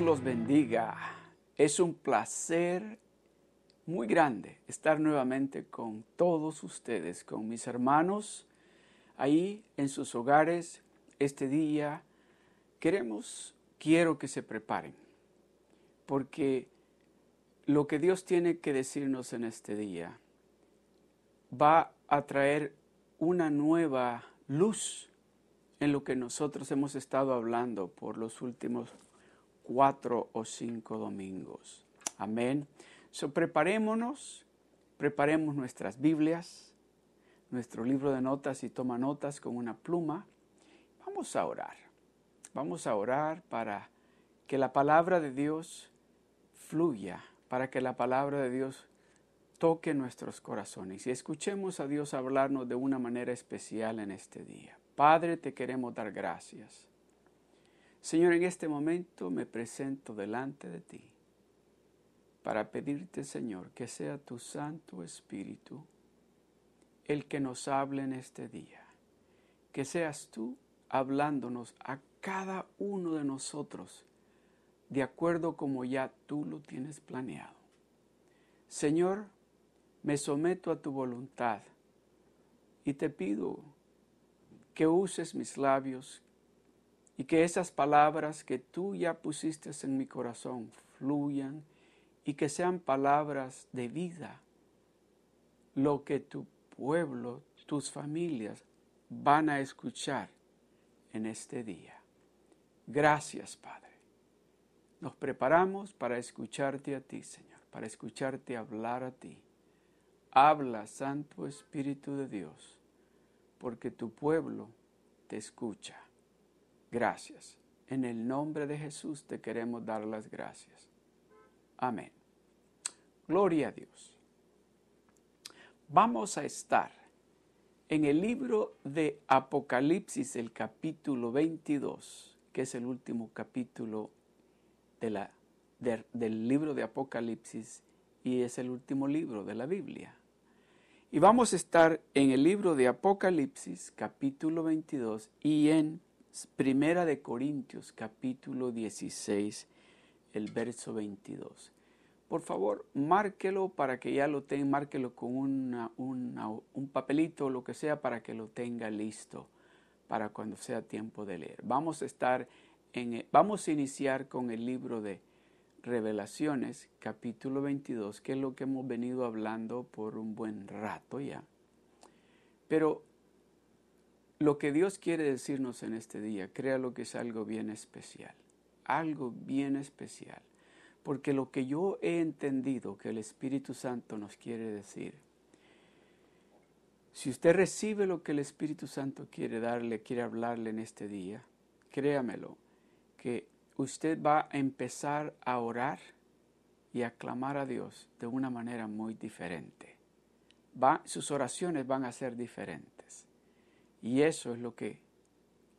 Los bendiga. Es un placer muy grande estar nuevamente con todos ustedes, con mis hermanos ahí en sus hogares este día. Queremos, quiero que se preparen, porque lo que Dios tiene que decirnos en este día va a traer una nueva luz en lo que nosotros hemos estado hablando por los últimos cuatro o cinco domingos. Amén. So, preparémonos, preparemos nuestras Biblias, nuestro libro de notas y toma notas con una pluma. Vamos a orar. Vamos a orar para que la palabra de Dios fluya, para que la palabra de Dios toque nuestros corazones y escuchemos a Dios hablarnos de una manera especial en este día. Padre, te queremos dar gracias. Señor, en este momento me presento delante de ti para pedirte, Señor, que sea tu Santo Espíritu el que nos hable en este día. Que seas tú hablándonos a cada uno de nosotros de acuerdo como ya tú lo tienes planeado. Señor, me someto a tu voluntad y te pido que uses mis labios y que esas palabras que tú ya pusiste en mi corazón fluyan y que sean palabras de vida, lo que tu pueblo, tus familias van a escuchar en este día. Gracias, Padre. Nos preparamos para escucharte a ti, Señor, para escucharte hablar a ti. Habla, Santo Espíritu de Dios porque tu pueblo te escucha. Gracias. En el nombre de Jesús te queremos dar las gracias. Amén. Gloria a Dios. Vamos a estar en el libro de Apocalipsis, el capítulo 22, que es el último capítulo de la, del libro de Apocalipsis y es el último libro de la Biblia. Y vamos a estar en el libro de Apocalipsis, capítulo 22, y en Primera de Corintios, capítulo 16, el verso 22. Por favor, márquelo para que ya lo tenga, márquelo con un papelito o lo que sea para que lo tenga listo para cuando sea tiempo de leer. Vamos a estar en, vamos a iniciar con el libro de Revelaciones capítulo 22, que es lo que hemos venido hablando por un buen rato ya. Pero lo que Dios quiere decirnos en este día, créalo que es algo bien especial, algo bien especial, porque lo que yo he entendido que el Espíritu Santo nos quiere decir, si usted recibe lo que el Espíritu Santo quiere darle, quiere hablarle en este día, créamelo, que usted va a empezar a orar y a clamar a Dios de una manera muy diferente. Va, sus oraciones van a ser diferentes. Y eso es lo que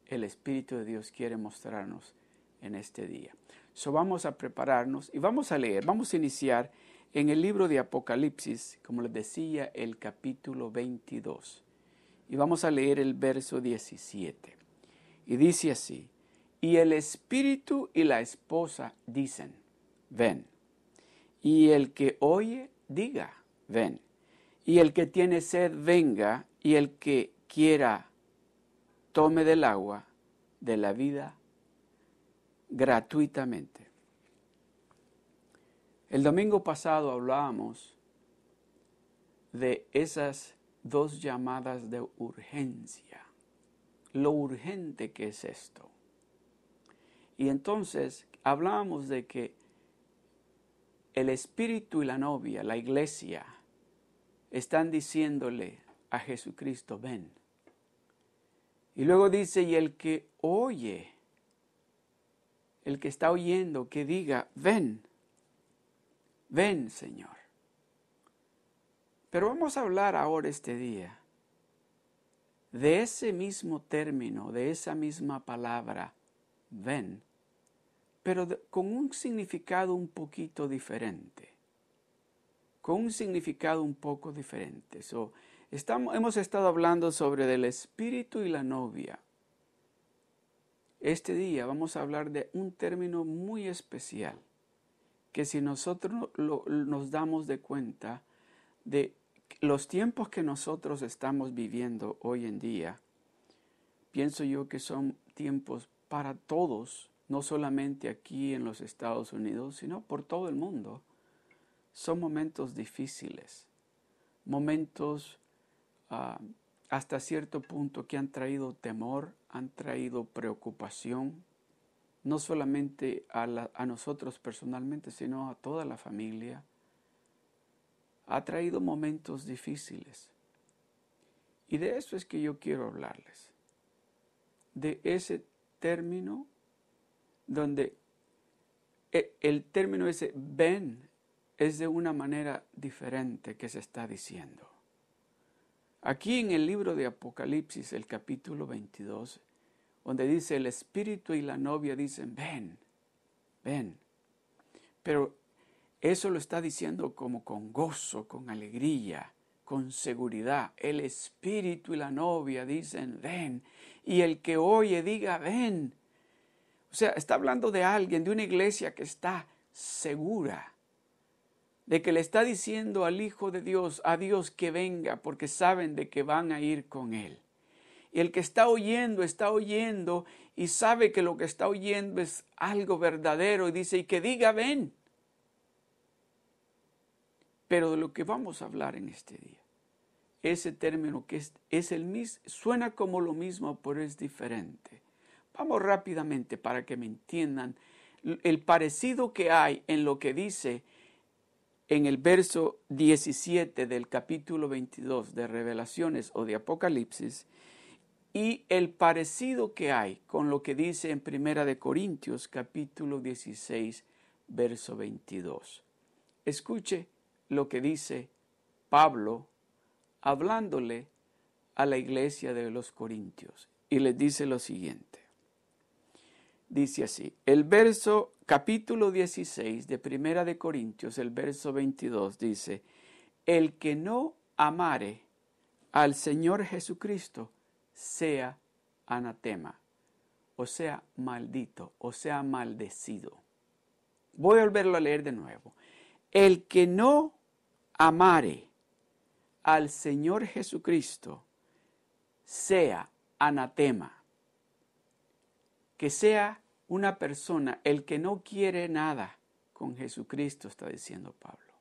el Espíritu de Dios quiere mostrarnos en este día. So vamos a prepararnos y vamos a leer, vamos a iniciar en el libro de Apocalipsis, como les decía, el capítulo 22. Y vamos a leer el verso 17. Y dice así, y el espíritu y la esposa dicen, ven. Y el que oye, diga, ven. Y el que tiene sed, venga. Y el que quiera, tome del agua de la vida gratuitamente. El domingo pasado hablábamos de esas dos llamadas de urgencia. Lo urgente que es esto. Y entonces hablábamos de que el espíritu y la novia, la iglesia, están diciéndole a Jesucristo, ven. Y luego dice, y el que oye, el que está oyendo, que diga, ven, ven Señor. Pero vamos a hablar ahora este día de ese mismo término, de esa misma palabra, ven, pero con un significado un poquito diferente. Con un significado un poco diferente. Hemos estado hablando sobre el espíritu y la novia. Este día vamos a hablar de un término muy especial, que si nosotros nos damos de cuenta de los tiempos que nosotros estamos viviendo hoy en día, pienso yo que son tiempos para todos, no solamente aquí en los Estados Unidos, sino por todo el mundo. Son momentos difíciles, momentos ah, hasta cierto punto que han traído temor, han traído preocupación, no solamente a, a nosotros personalmente, sino a toda la familia. Ha traído momentos difíciles. Y de eso es que yo quiero hablarles. De ese término donde e, el término ese ven es de una manera diferente que se está diciendo. Aquí en el libro de Apocalipsis, el capítulo 22, donde dice el espíritu y la novia dicen, ven, ven. Pero eso lo está diciendo como con gozo, con alegría, con seguridad. El espíritu y la novia dicen, ven. Y el que oye diga, ven. O sea, está hablando de alguien, de una iglesia que está segura de que le está diciendo al Hijo de Dios, a Dios que venga, porque saben de que van a ir con Él. Y el que está oyendo, está oyendo y sabe que lo que está oyendo es algo verdadero y dice, y que diga, ven. Pero de lo que vamos a hablar en este día, ese término que es, es el mismo, suena como lo mismo, pero es diferente. Vamos rápidamente para que me entiendan el parecido que hay en lo que dice en el verso 17 del capítulo 22 de Revelaciones o de Apocalipsis y el parecido que hay con lo que dice en Primera de Corintios capítulo 16 verso 22. Escuche lo que dice Pablo hablándole a la iglesia de los Corintios y les dice lo siguiente. Dice así, el verso capítulo 16 de Primera de Corintios, el verso 22 dice, el que no amare al Señor Jesucristo sea anatema, o sea, maldito, o sea, maldecido. Voy a volverlo a leer de nuevo. El que no amare al Señor Jesucristo sea anatema, que sea una persona, el que no quiere nada con Jesucristo, está diciendo Pablo.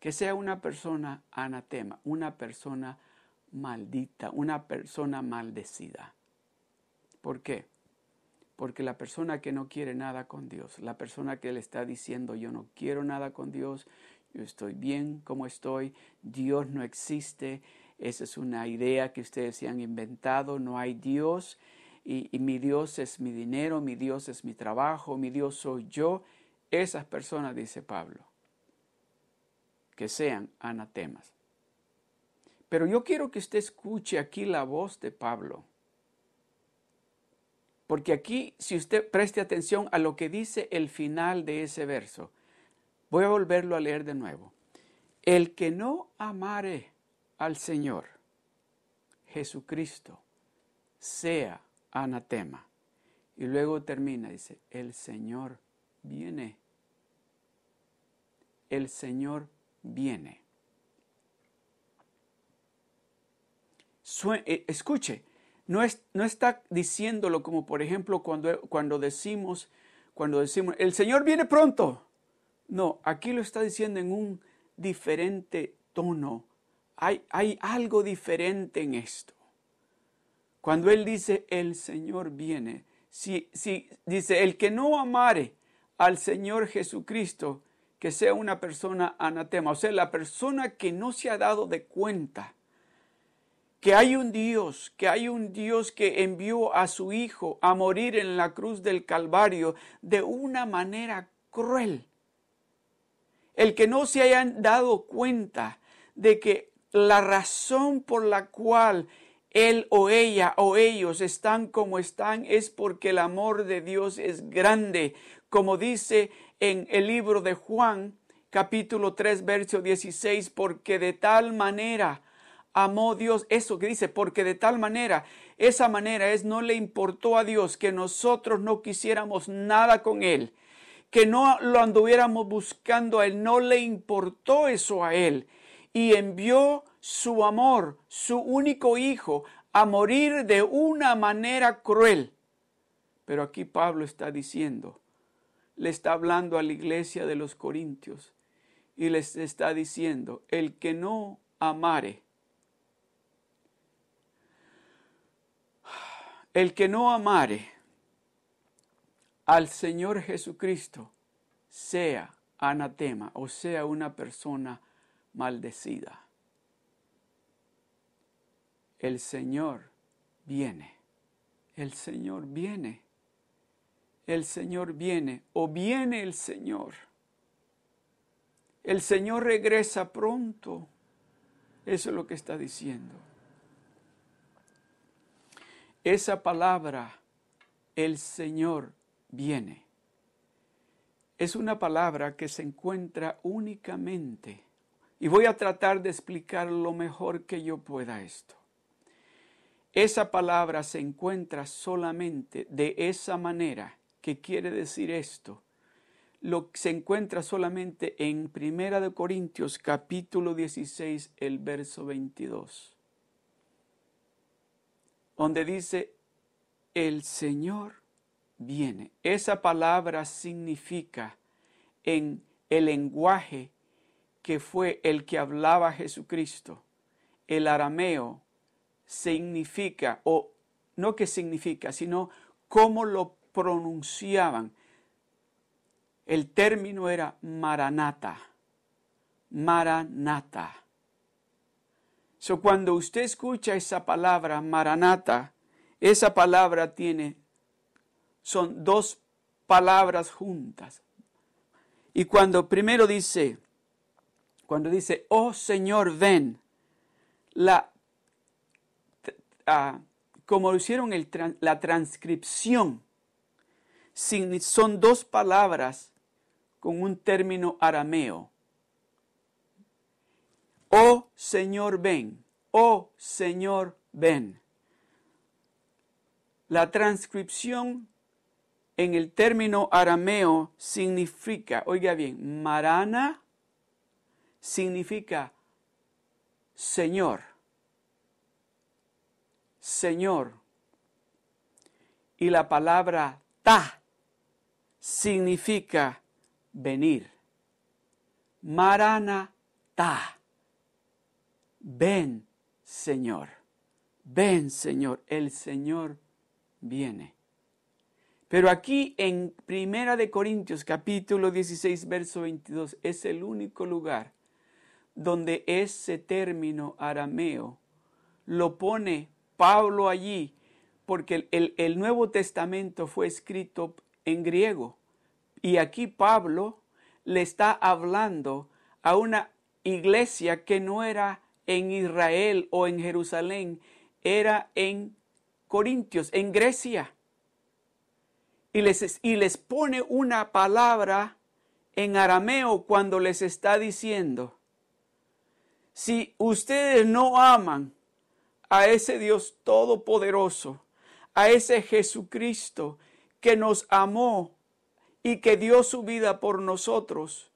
Que sea una persona anatema, una persona maldita, una persona maldecida. ¿Por qué? Porque la persona que no quiere nada con Dios, la persona que le está diciendo yo no quiero nada con Dios, yo estoy bien como estoy, Dios no existe, esa es una idea que ustedes se han inventado, no hay Dios, y, mi Dios es mi dinero, mi Dios es mi trabajo, mi Dios soy yo, esas personas, dice Pablo, que sean anatemas. Pero yo quiero que usted escuche aquí la voz de Pablo. Porque aquí, si usted preste atención a lo que dice el final de ese verso, voy a volverlo a leer de nuevo. El que no amare al Señor Jesucristo sea anatema. Y luego termina, dice, el Señor viene. El Señor viene. Eh, escuche, no, es, no, está diciéndolo como por ejemplo cuando, cuando decimos, cuando decimos, el Señor viene pronto. No, aquí lo está diciendo en un diferente tono. Hay, hay algo diferente en esto. Cuando Él dice, el Señor viene, si, si dice, el que no amare al Señor Jesucristo, que sea una persona anatema, o sea, la persona que no se ha dado de cuenta que hay un Dios, que hay un Dios que envió a su Hijo a morir en la cruz del Calvario de una manera cruel. El que no se hayan dado cuenta de que la razón por la cual él o ella o ellos están como están es porque el amor de Dios es grande, como dice en el libro de Juan capítulo 3 verso 16, porque de tal manera amó Dios, eso que dice, porque de tal manera esa manera es no le importó a Dios que nosotros no quisiéramos nada con Él, que no lo anduviéramos buscando a Él, no le importó eso a Él. Y envió su amor, su único hijo, a morir de una manera cruel. Pero aquí Pablo está diciendo, le está hablando a la iglesia de los Corintios y les está diciendo, el que no amare, el que no amare al Señor Jesucristo, sea anatema o sea una persona maldecida. El Señor viene, el Señor viene, el Señor viene o viene el Señor. El Señor regresa pronto. Eso es lo que está diciendo. Esa palabra, el Señor viene, es una palabra que se encuentra únicamente, y voy a tratar de explicar lo mejor que yo pueda esto. Esa palabra se encuentra solamente de esa manera, que quiere decir esto, lo se encuentra solamente en Primera de Corintios capítulo 16, el verso 22, donde dice, el Señor viene. Esa palabra significa en el lenguaje que fue el que hablaba Jesucristo, el arameo, significa, o no que significa, sino cómo lo pronunciaban el término era maranata. Maranata. So, cuando usted escucha esa palabra maranata, esa palabra tiene, son dos palabras juntas. Y cuando primero dice, cuando dice, oh Señor, ven, la, uh, como hicieron la transcripción, son dos palabras con un término arameo. Oh Señor, ven. Oh Señor, ven. La transcripción en el término arameo significa, oiga bien, marana significa Señor. Señor. Y la palabra ta significa venir. Maranatá. Ven, Señor. Ven, Señor. El Señor viene. Pero aquí en Primera de Corintios capítulo 16 verso 22 es el único lugar donde ese término arameo lo pone Pablo allí, porque el, Nuevo Testamento fue escrito en griego. Y aquí Pablo le está hablando a una iglesia que no era en Israel o en Jerusalén, era en Corintios, en Grecia. Y les, y les pone una palabra en arameo cuando les está diciendo, si ustedes no aman a ese Dios todopoderoso, a ese Jesucristo que nos amó y que dio su vida por nosotros,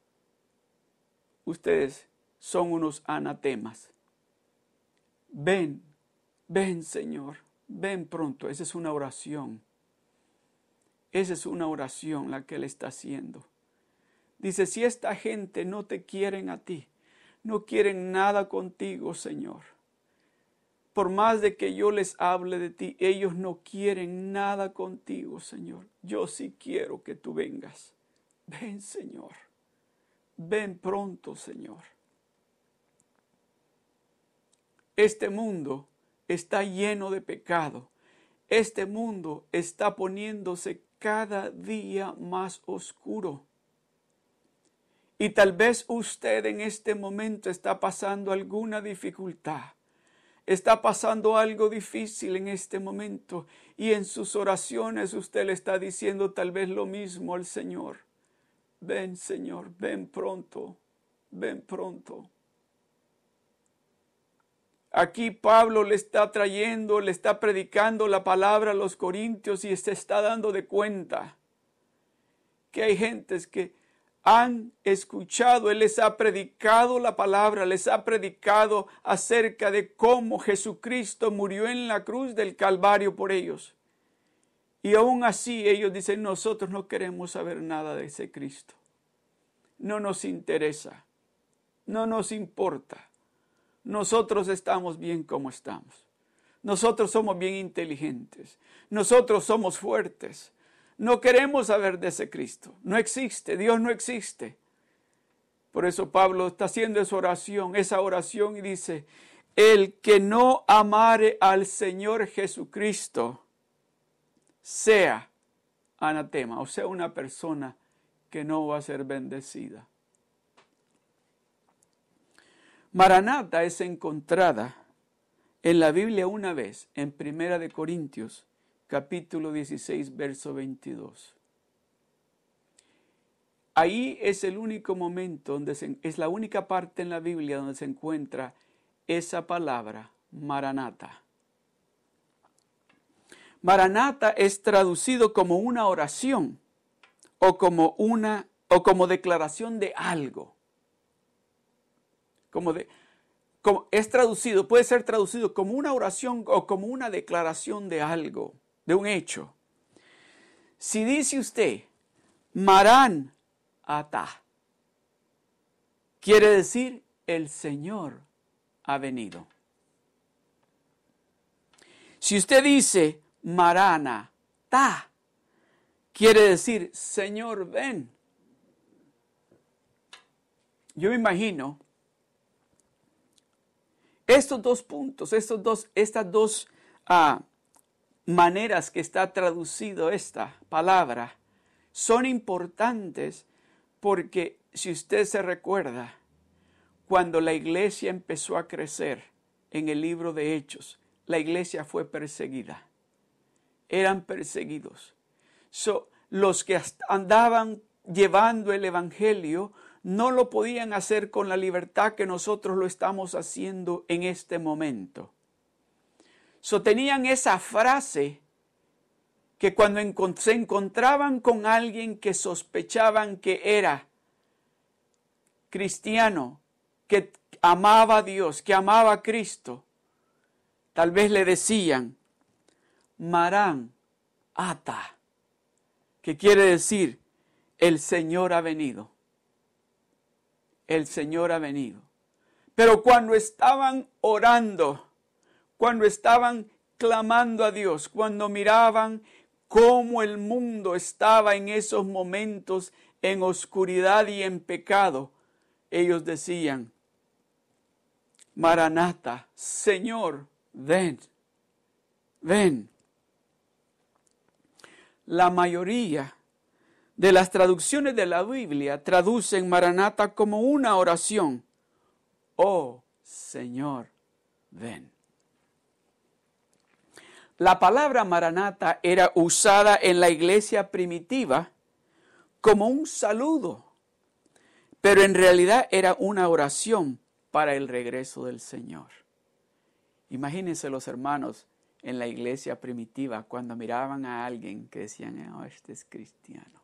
ustedes son unos anatemas. Ven, ven Señor, ven pronto. Esa es una oración. Esa es una oración la que Él está haciendo. Dice, si esta gente no te quieren a ti, no quieren nada contigo, Señor por más de que yo les hable de ti, ellos no quieren nada contigo, Señor. Yo sí quiero que tú vengas. Ven, Señor. Ven pronto, Señor. Este mundo está lleno de pecado. Este mundo está poniéndose cada día más oscuro. Y tal vez usted en este momento está pasando alguna dificultad está pasando algo difícil en este momento y en sus oraciones usted le está diciendo tal vez lo mismo al Señor. Ven Señor, ven pronto, ven pronto. Aquí Pablo le está trayendo, le está predicando la palabra a los corintios y se está dando de cuenta que hay gentes que han escuchado, Él les ha predicado la palabra, les ha predicado acerca de cómo Jesucristo murió en la cruz del Calvario por ellos. Y aún así ellos dicen, nosotros no queremos saber nada de ese Cristo. No nos interesa, no nos importa. Nosotros estamos bien como estamos. Nosotros somos bien inteligentes. Nosotros somos fuertes. No queremos saber de ese Cristo. No existe. Dios no existe. Por eso Pablo está haciendo esa oración, esa oración y dice, el que no amare al Señor Jesucristo sea anatema, o sea, una persona que no va a ser bendecida. Maranata es encontrada en la Biblia una vez, en Primera de Corintios capítulo 16, verso 22. Ahí es el único momento donde se, es la única parte en la Biblia donde se encuentra esa palabra, Maranata. Maranata es traducido como una oración o como una o como declaración de algo. Como es traducido, puede ser traducido como una oración o como una declaración de algo de un hecho. Si dice usted, Marán ata, quiere decir el Señor ha venido. Si usted dice Marana ta, quiere decir Señor ven. Yo me imagino estos dos puntos, estos dos, estas dos ah, maneras que está traducido esta palabra son importantes porque si usted se recuerda, cuando la iglesia empezó a crecer en el libro de Hechos, la iglesia fue perseguida. Eran perseguidos. los que andaban llevando el Evangelio no lo podían hacer con la libertad que nosotros lo estamos haciendo en este momento. So, tenían esa frase que cuando se encontraban con alguien que sospechaban que era cristiano, que amaba a Dios, que amaba a Cristo, tal vez le decían, Marán, ata, que quiere decir, el Señor ha venido. El Señor ha venido. Pero cuando estaban orando, cuando estaban clamando a Dios, cuando miraban cómo el mundo estaba en esos momentos en oscuridad y en pecado, ellos decían, Maranata, Señor, ven, ven. La mayoría de las traducciones de la Biblia traducen Maranata como una oración. Oh Señor, ven. La palabra maranata era usada en la iglesia primitiva como un saludo, pero en realidad era una oración para el regreso del Señor. Imagínense los hermanos en la iglesia primitiva cuando miraban a alguien que decían, oh, este es cristiano.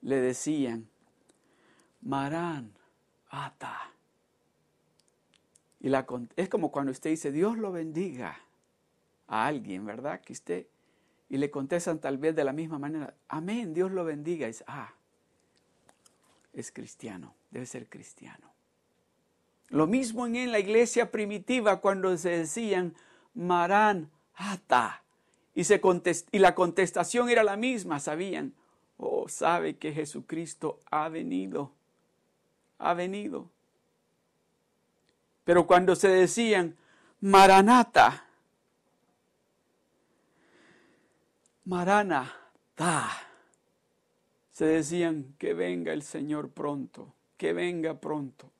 Le decían, Marán, ata. Y la, es como cuando usted dice, Dios lo bendiga a alguien, ¿verdad? Que usted, y le contestan tal vez de la misma manera, amén, Dios lo bendiga. Y ah, es cristiano, debe ser cristiano. Lo mismo en la iglesia primitiva cuando se decían, Marán, ata. Y, se y la contestación era la misma, sabían, oh, sabe que Jesucristo ha venido, ha venido. Pero cuando se decían, Maranata, ta Se decían que venga el Señor pronto, que venga pronto,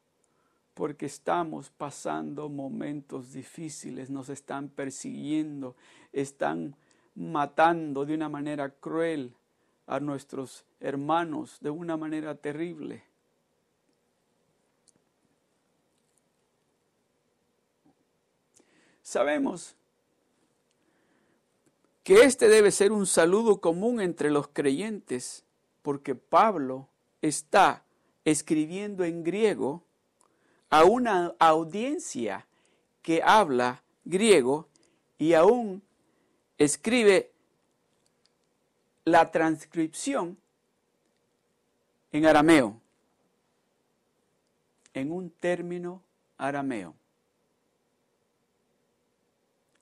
porque estamos pasando momentos difíciles, nos están persiguiendo, están matando de una manera cruel a nuestros hermanos, de una manera terrible. Sabemos que este debe ser un saludo común entre los creyentes, porque Pablo está escribiendo en griego a una audiencia que habla griego y aún escribe la transcripción en arameo, en un término arameo.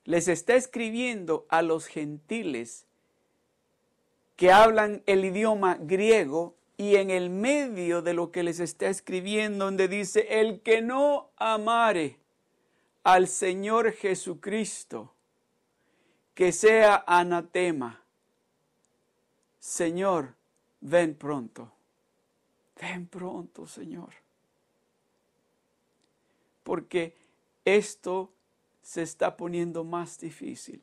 Les está escribiendo a los gentiles que hablan el idioma griego y en el medio de lo que les está escribiendo, donde dice, el que no amare al Señor Jesucristo, que sea anatema. Señor, ven pronto. Ven pronto, Señor. Porque esto se está poniendo más difícil.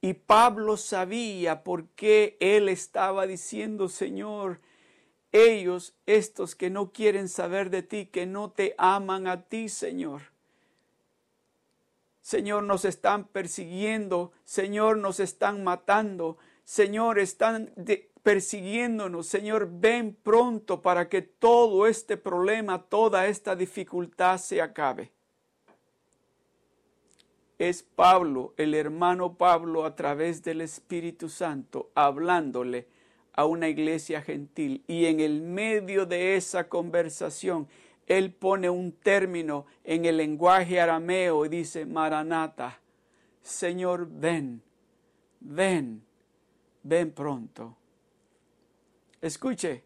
Y Pablo sabía por qué él estaba diciendo, Señor, ellos, estos que no quieren saber de ti, que no te aman a ti, Señor. Señor, nos están persiguiendo, Señor, nos están matando, Señor, están persiguiéndonos, Señor, ven pronto para que todo este problema, toda esta dificultad se acabe es Pablo, el hermano Pablo, a través del Espíritu Santo, hablándole a una iglesia gentil. Y en el medio de esa conversación, él pone un término en el lenguaje arameo y dice, Maranata, Señor, ven, ven, ven pronto. Escuche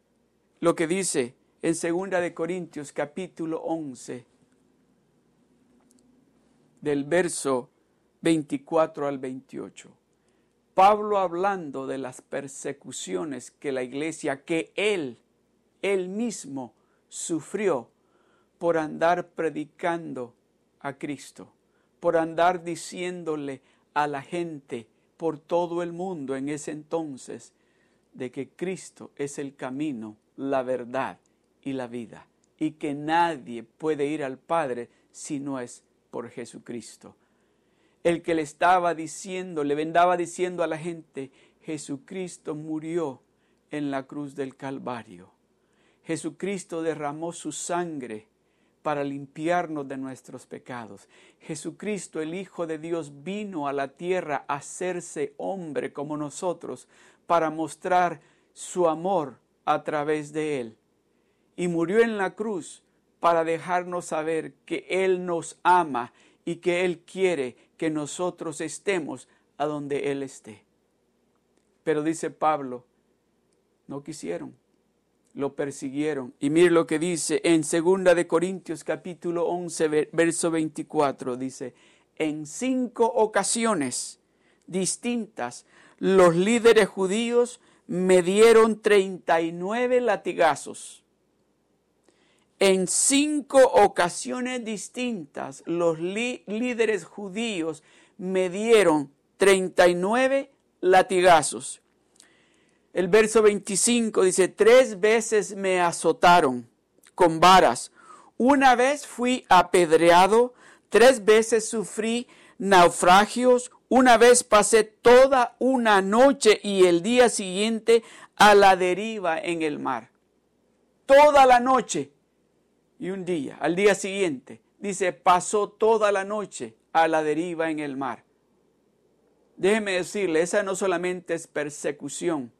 lo que dice en 2 de Corintios capítulo 11, del verso 24 al 28. Pablo hablando de las persecuciones que la iglesia, que él, él mismo sufrió por andar predicando a Cristo, por andar diciéndole a la gente por todo el mundo en ese entonces de que Cristo es el camino, la verdad y la vida, y que nadie puede ir al Padre si no es por Jesucristo. El que le estaba diciendo, le vendaba diciendo a la gente, Jesucristo murió en la cruz del Calvario. Jesucristo derramó su sangre para limpiarnos de nuestros pecados. Jesucristo, el Hijo de Dios, vino a la tierra a hacerse hombre como nosotros para mostrar su amor a través de él. Y murió en la cruz para dejarnos saber que Él nos ama y que Él quiere que nosotros estemos a donde Él esté. Pero dice Pablo, no quisieron, lo persiguieron. Y mire lo que dice en 2 de Corintios capítulo 11, verso 24, dice, en cinco ocasiones distintas los líderes judíos me dieron 39 latigazos en cinco ocasiones distintas, los líderes judíos me dieron 39 latigazos. El verso 25 dice, tres veces me azotaron con varas. Una vez fui apedreado, tres veces sufrí naufragios, una vez pasé toda una noche y el día siguiente a la deriva en el mar. Toda la noche y un día, al día siguiente, dice, pasó toda la noche a la deriva en el mar. Déjeme decirle, esa no solamente es persecución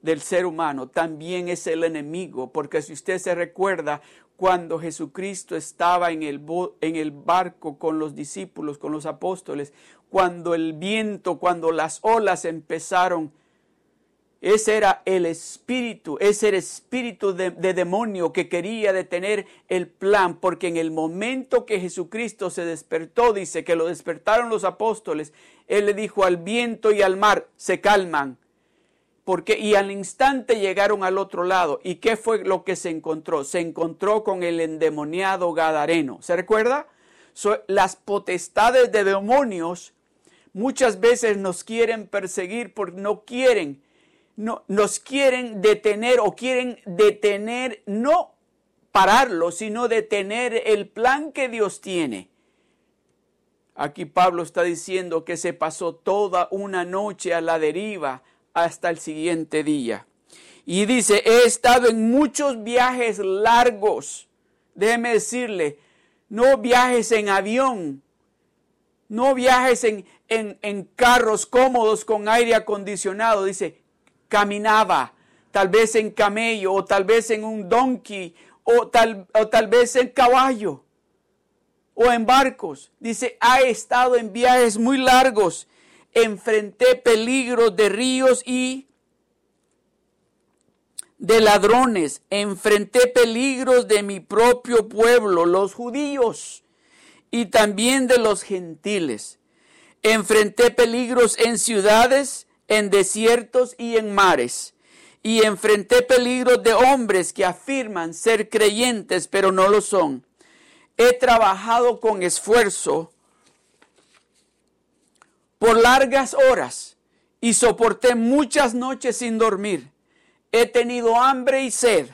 del ser humano, también es el enemigo, porque si usted se recuerda, cuando Jesucristo estaba en el, en el barco con los discípulos, con los apóstoles, cuando el viento, cuando las olas empezaron ese era el espíritu, ese era el espíritu de, demonio que quería detener el plan, porque en el momento que Jesucristo se despertó, dice que lo despertaron los apóstoles, Él le dijo al viento y al mar, se calman, porque y al instante llegaron al otro lado. ¿Y qué fue lo que se encontró? Se encontró con el endemoniado Gadareno. ¿Se recuerda? las potestades de demonios muchas veces nos quieren perseguir porque no quieren no, nos quieren detener o quieren detener, no pararlo, sino detener el plan que Dios tiene. Aquí Pablo está diciendo que se pasó toda una noche a la deriva hasta el siguiente día. Y dice, he estado en muchos viajes largos. Déjeme decirle, no viajes en avión, no viajes en, en, carros cómodos con aire acondicionado. Dice, caminaba, tal vez en camello, o tal vez en un donkey, o tal, o tal vez en caballo, o en barcos. Dice, ha estado en viajes muy largos. Enfrenté peligros de ríos y de ladrones, enfrenté peligros de mi propio pueblo, los judíos, y también de los gentiles. Enfrenté peligros en ciudades, en desiertos y en mares. Y enfrenté peligros de hombres que afirman ser creyentes, pero no lo son. He trabajado con esfuerzo por largas horas y soporté muchas noches sin dormir he tenido hambre y sed,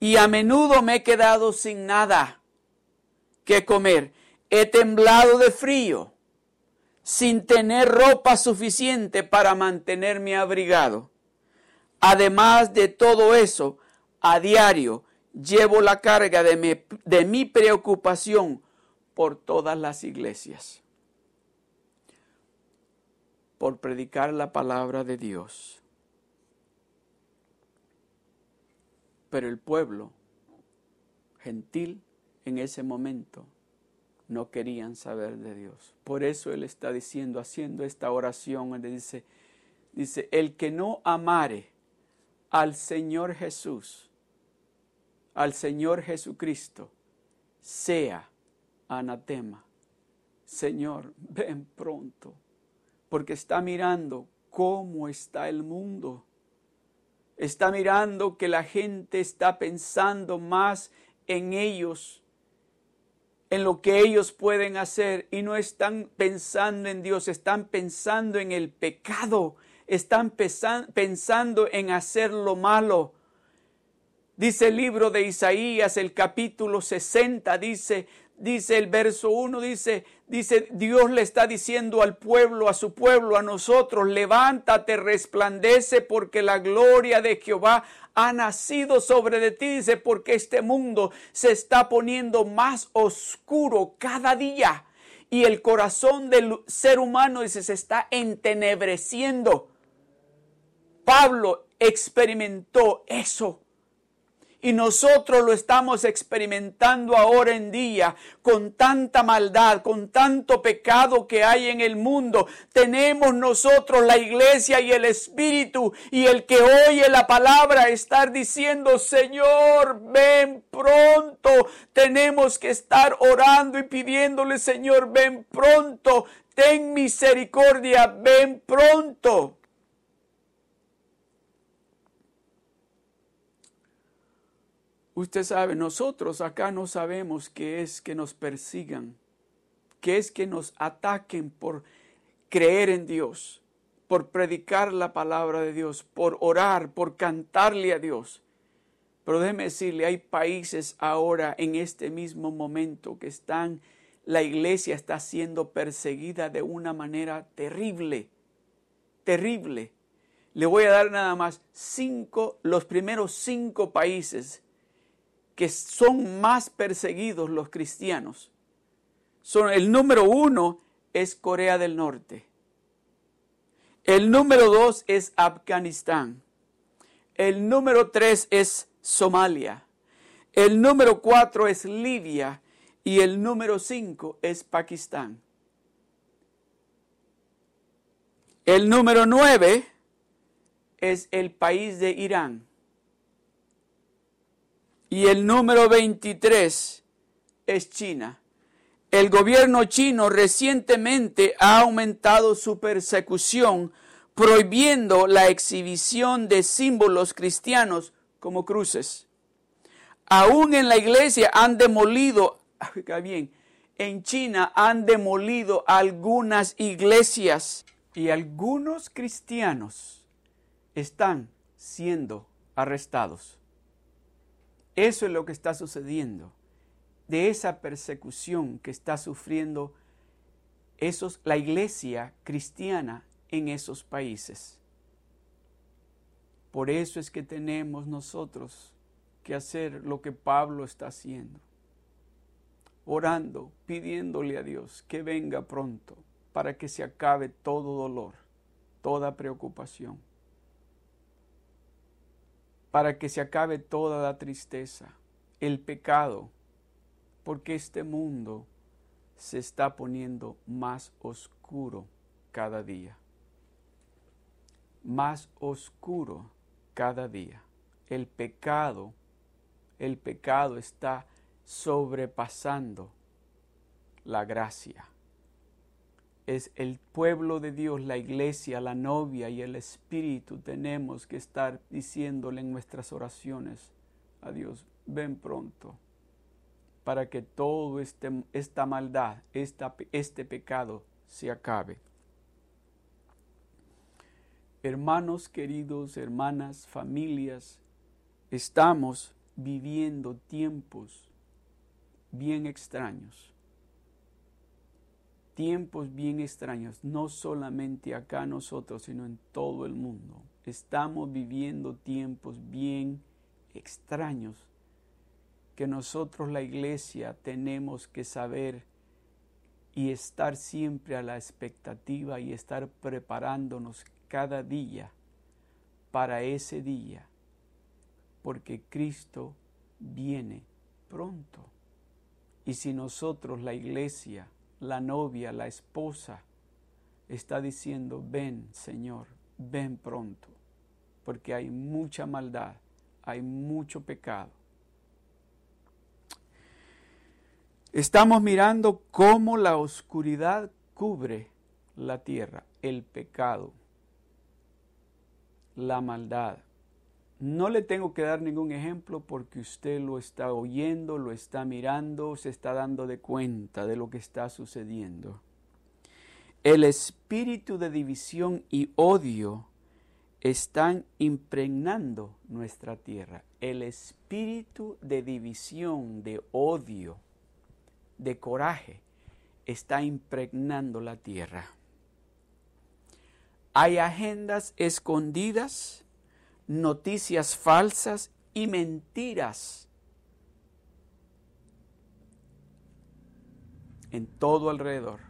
y a menudo me he quedado sin nada que comer. He temblado de frío, sin tener ropa suficiente para mantenerme abrigado. Además de todo eso, a diario llevo la carga de mi, preocupación por todas las iglesias, por predicar la palabra de Dios Pero el pueblo gentil en ese momento no querían saber de Dios. Por eso Él está diciendo, haciendo esta oración, Él dice, dice, el que no amare al Señor Jesús, al Señor Jesucristo, sea anatema. Señor, ven pronto, porque está mirando cómo está el mundo está mirando que la gente está pensando más en ellos, en lo que ellos pueden hacer y no están pensando en Dios, están pensando en el pecado, están pensando en hacer lo malo. Dice el libro de Isaías, el capítulo 60, dice, dice el verso 1, dice, dice, Dios le está diciendo al pueblo, a su pueblo, a nosotros, levántate, resplandece, porque la gloria de Jehová ha nacido sobre de ti, dice, porque este mundo se está poniendo más oscuro cada día y el corazón del ser humano, dice, se está entenebreciendo. Pablo experimentó eso. Y nosotros lo estamos experimentando ahora en día con tanta maldad, con tanto pecado que hay en el mundo. Tenemos nosotros la iglesia y el Espíritu y el que oye la palabra estar diciendo, Señor, ven pronto. Tenemos que estar orando y pidiéndole, Señor, ven pronto. Ten misericordia, ven pronto. Usted sabe, nosotros acá no sabemos qué es que nos persigan, qué es que nos ataquen por creer en Dios, por predicar la palabra de Dios, por orar, por cantarle a Dios. Pero déjeme decirle, hay países ahora en este mismo momento que están, la iglesia está siendo perseguida de una manera terrible, terrible. Le voy a dar nada más cinco, los primeros cinco países que son más perseguidos los cristianos. Son, el número uno es Corea del Norte. El número dos es Afganistán. El número tres es Somalia. El número cuatro es Libia. Y el número cinco es Pakistán. El número nueve es el país de Irán. Y el número 23 es China. El gobierno chino recientemente ha aumentado su persecución prohibiendo la exhibición de símbolos cristianos como cruces. Aún en la iglesia han demolido, bien, en China han demolido algunas iglesias y algunos cristianos están siendo arrestados. Eso es lo que está sucediendo. De esa persecución que está sufriendo la iglesia cristiana en esos países. Por eso es que tenemos nosotros que hacer lo que Pablo está haciendo, orando, pidiéndole a Dios que venga pronto para que se acabe todo dolor, toda preocupación, para que se acabe toda la tristeza, el pecado, porque este mundo se está poniendo más oscuro cada día. Más oscuro cada día. El pecado, el pecado está sobrepasando la gracia. Es el pueblo de Dios, la iglesia, la novia y el Espíritu. Tenemos que estar diciéndole en nuestras oraciones a Dios, ven pronto para que todo este, esta maldad, esta, este pecado se acabe. Hermanos queridos, hermanas, familias, estamos viviendo tiempos bien extraños. Tiempos bien extraños, no solamente acá nosotros, sino en todo el mundo. Estamos viviendo tiempos bien extraños que nosotros la iglesia tenemos que saber y estar siempre a la expectativa y estar preparándonos cada día para ese día, porque Cristo viene pronto. Y si nosotros, la iglesia, la novia, la esposa, está diciendo, ven Señor, ven pronto, porque hay mucha maldad, hay mucho pecado, Estamos mirando cómo la oscuridad cubre la tierra, el pecado, la maldad. No le tengo que dar ningún ejemplo porque usted lo está oyendo, lo está mirando, se está dando de cuenta de lo que está sucediendo. El espíritu de división y odio están impregnando nuestra tierra. El espíritu de división, de odio de coraje está impregnando la tierra. Hay agendas escondidas, noticias falsas y mentiras en todo alrededor.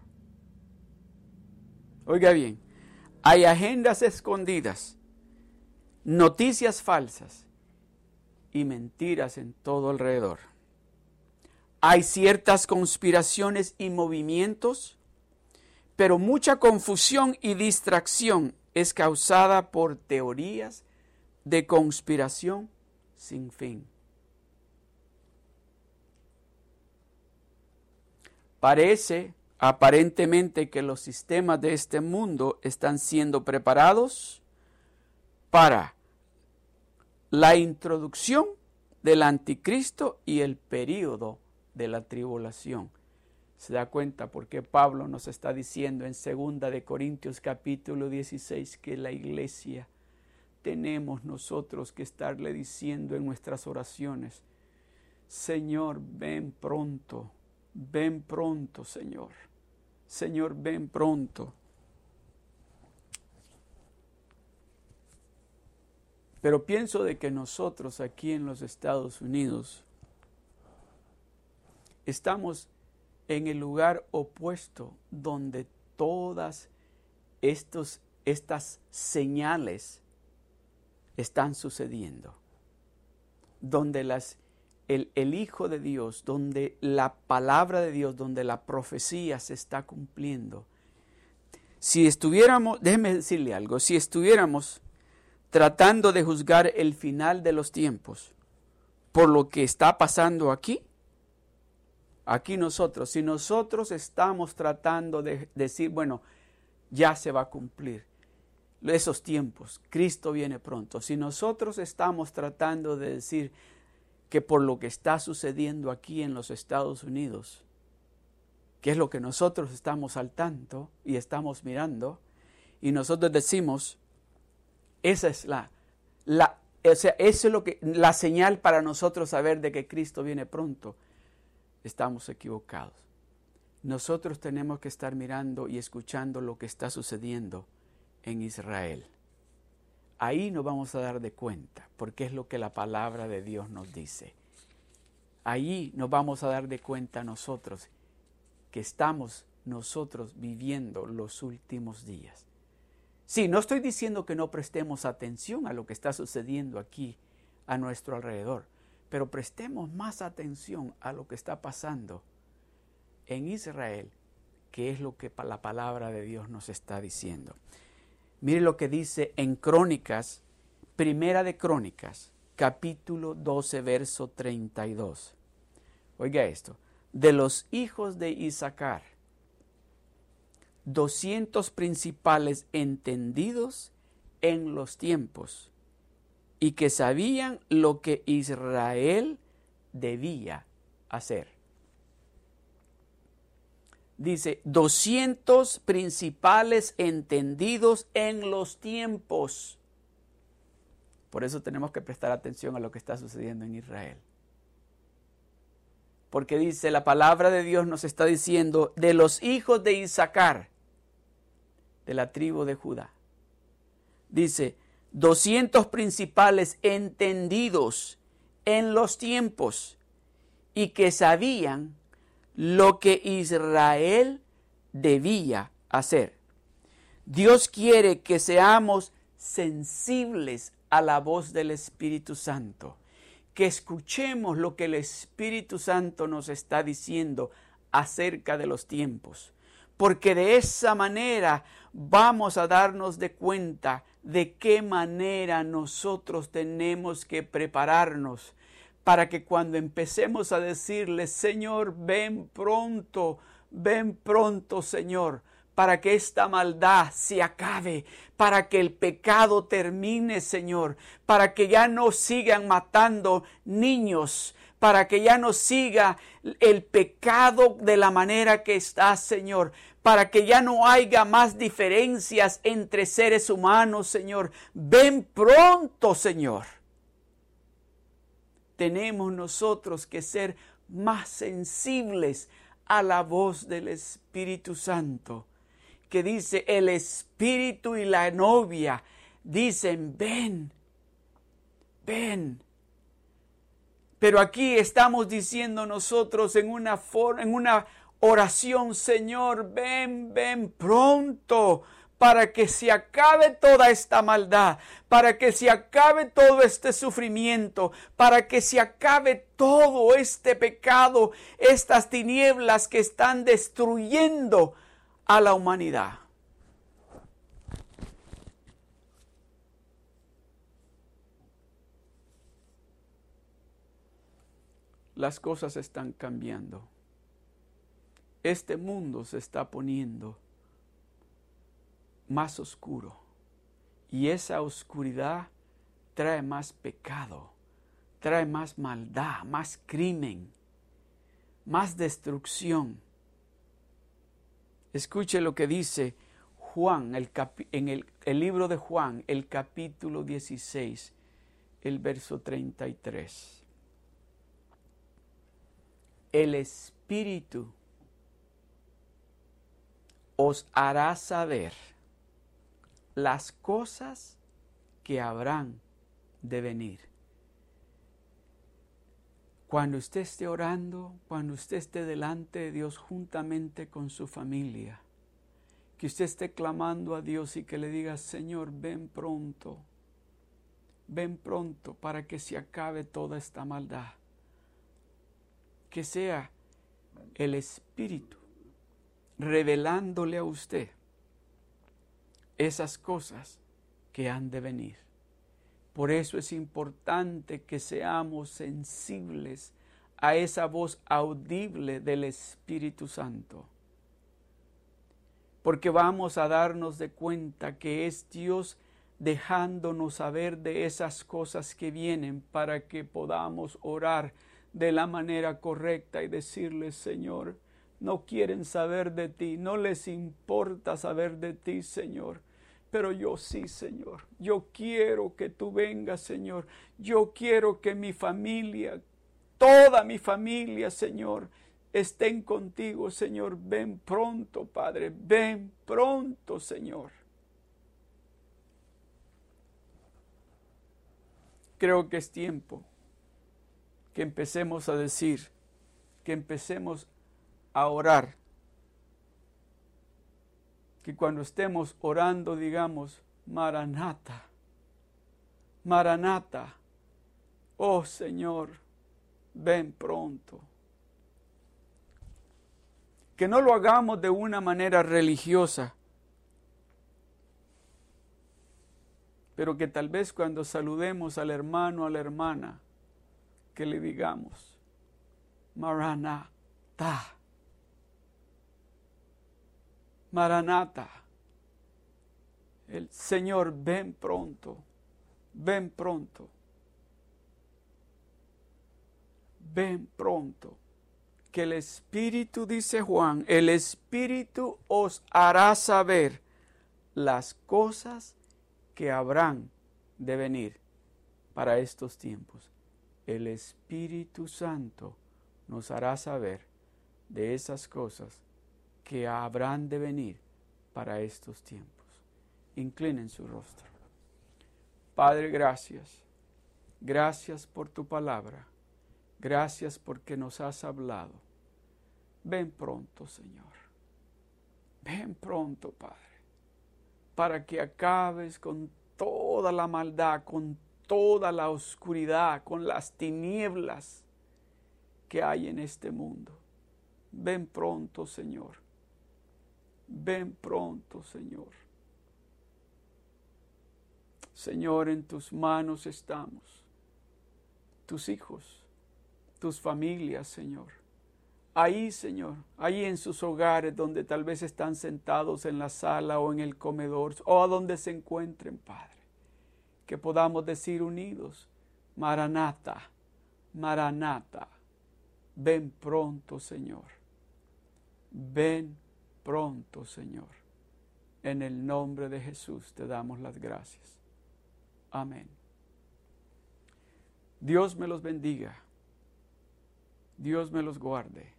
Oiga bien, hay agendas escondidas, noticias falsas y mentiras en todo alrededor. Hay ciertas conspiraciones y movimientos, pero mucha confusión y distracción es causada por teorías de conspiración sin fin. Parece aparentemente que los sistemas de este mundo están siendo preparados para la introducción del anticristo y el período de la tribulación. Se da cuenta porque Pablo nos está diciendo en segunda de Corintios capítulo 16 que la iglesia tenemos nosotros que estarle diciendo en nuestras oraciones, Señor, ven pronto, ven pronto, Señor. Señor, ven pronto. Pero pienso de que nosotros aquí en los Estados Unidos Estamos en el lugar opuesto donde todas estos, estas señales están sucediendo. Donde las, el, el Hijo de Dios, donde la palabra de Dios, donde la profecía se está cumpliendo. Si estuviéramos, déjeme decirle algo, si estuviéramos tratando de juzgar el final de los tiempos por lo que está pasando aquí, Aquí nosotros, si nosotros estamos tratando de decir, bueno, ya se va a cumplir esos tiempos, Cristo viene pronto, si nosotros estamos tratando de decir que por lo que está sucediendo aquí en los Estados Unidos, que es lo que nosotros estamos al tanto y estamos mirando, y nosotros decimos, esa es la, la o sea, eso es lo que, la señal para nosotros saber de que Cristo viene pronto estamos equivocados. nosotros tenemos que estar mirando y escuchando lo que está sucediendo en Israel. Ahí nos vamos a dar de cuenta, porque es lo que la palabra de Dios nos dice. Ahí nos vamos a dar de cuenta nosotros que estamos nosotros viviendo los últimos días. Sí, no estoy diciendo que no prestemos atención a lo que está sucediendo aquí a nuestro alrededor, pero prestemos más atención a lo que está pasando en Israel, que es lo que la palabra de Dios nos está diciendo. Mire lo que dice en Crónicas, Primera de Crónicas, capítulo 12, verso 32. Oiga esto, de los hijos de Isaacar, doscientos principales entendidos en los tiempos y que sabían lo que Israel debía hacer dice, 200 principales entendidos en los tiempos. Por eso tenemos que prestar atención a lo que está sucediendo en Israel. Porque dice, la palabra de Dios nos está diciendo, de los hijos de Isaacar, de la tribu de Judá. Dice, 200 principales entendidos en los tiempos y que sabían lo que Israel debía hacer. Dios quiere que seamos sensibles a la voz del Espíritu Santo, que escuchemos lo que el Espíritu Santo nos está diciendo acerca de los tiempos, porque de esa manera vamos a darnos de cuenta de qué manera nosotros tenemos que prepararnos para que cuando empecemos a decirle, Señor, ven pronto, ven pronto, Señor, para que esta maldad se acabe, para que el pecado termine, Señor, para que ya no sigan matando niños, para que ya no siga el pecado de la manera que está, Señor, para que ya no haya más diferencias entre seres humanos, Señor. Ven pronto, Señor tenemos nosotros que ser más sensibles a la voz del Espíritu Santo, que dice, el Espíritu y la novia dicen, ven, ven. Pero aquí estamos diciendo nosotros en una, en una oración, Señor, ven, ven pronto, para que se acabe toda esta maldad, para que se acabe todo este sufrimiento, para que se acabe todo este pecado, estas tinieblas que están destruyendo a la humanidad. Las cosas están cambiando. Este mundo se está poniendo más oscuro. Y esa oscuridad trae más pecado, trae más maldad, más crimen, más destrucción. Escuche lo que dice Juan el en el, el, libro de Juan, el capítulo 16, el verso 33. El Espíritu os hará saber las cosas que habrán de venir. Cuando usted esté orando, cuando usted esté delante de Dios juntamente con su familia, que usted esté clamando a Dios y que le diga, Señor, ven pronto, ven pronto para que se acabe toda esta maldad. Que sea el Espíritu revelándole a usted esas cosas que han de venir. Por eso es importante que seamos sensibles a esa voz audible del Espíritu Santo. Porque vamos a darnos de cuenta que es Dios dejándonos saber de esas cosas que vienen para que podamos orar de la manera correcta y decirle, Señor, no quieren saber de ti, no les importa saber de ti, Señor. Pero yo sí, Señor. Yo quiero que tú vengas, Señor. Yo quiero que mi familia, toda mi familia, Señor, estén contigo, Señor. Ven pronto, Padre. Ven pronto, Señor. Creo que es tiempo que empecemos a decir, que empecemos a orar. Que cuando estemos orando digamos, Maranata, Maranata, oh Señor, ven pronto. Que no lo hagamos de una manera religiosa, pero que tal vez cuando saludemos al hermano, a la hermana, que le digamos, Maranatha, Maranata, el Señor, ven pronto, ven pronto, ven pronto, que el Espíritu, dice Juan, el Espíritu os hará saber las cosas que habrán de venir para estos tiempos. El Espíritu Santo nos hará saber de esas cosas que habrán de venir para estos tiempos. Inclinen su rostro. Padre, gracias. Gracias por tu palabra. Gracias porque nos has hablado. Ven pronto, Señor. Ven pronto, Padre para que acabes con toda la maldad, con toda la oscuridad, con las tinieblas que hay en este mundo. Ven pronto, Señor. Ven pronto, Señor. Señor, en tus manos estamos. Tus hijos, tus familias, Señor ahí, Señor, ahí en sus hogares donde tal vez están sentados en la sala o en el comedor o a donde se encuentren, Padre. Que podamos decir unidos, Maranata, Maranata, ven pronto, Señor. Ven pronto, Señor. En el nombre de Jesús te damos las gracias. Amén. Dios me los bendiga. Dios me los guarde.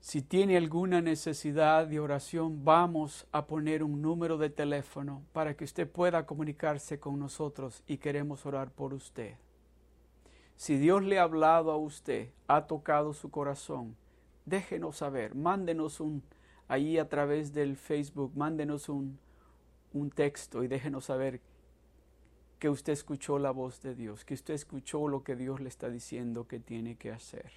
Si tiene alguna necesidad de oración, vamos a poner un número de teléfono para que usted pueda comunicarse con nosotros y queremos orar por usted. Si Dios le ha hablado a usted, ha tocado su corazón, déjenos saber, mándenos un, ahí a través del Facebook, mándenos un, un texto y déjenos saber que usted escuchó la voz de Dios, que usted escuchó lo que Dios le está diciendo que tiene que hacer.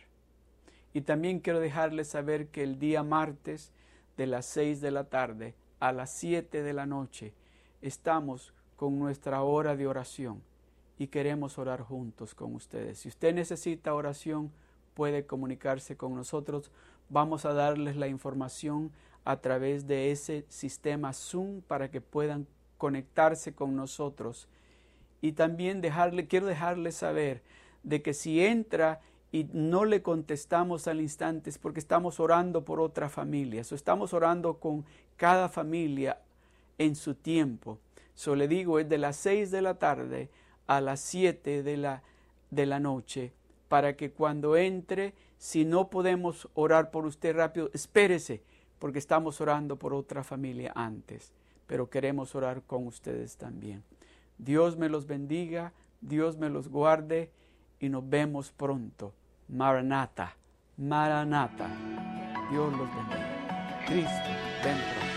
Y también quiero dejarles saber que el día martes de las 6 de la tarde a las 7 de la noche estamos con nuestra hora de oración y queremos orar juntos con ustedes. Si usted necesita oración, puede comunicarse con nosotros. Vamos a darles la información a través de ese sistema Zoom para que puedan conectarse con nosotros. Y también dejarle, quiero dejarles saber de que si entra y no le contestamos al instante es porque estamos orando por otra familia. So, estamos orando con cada familia en su tiempo. So, le digo, es de las 6 de la tarde a las 7 de la, de la noche para que cuando entre, si no podemos orar por usted rápido, espérese, porque estamos orando por otra familia antes, pero queremos orar con ustedes también. Dios me los bendiga, Dios me los guarde y nos vemos pronto. Maranata, Maranata. Dios los bendiga. Cristo, dentro.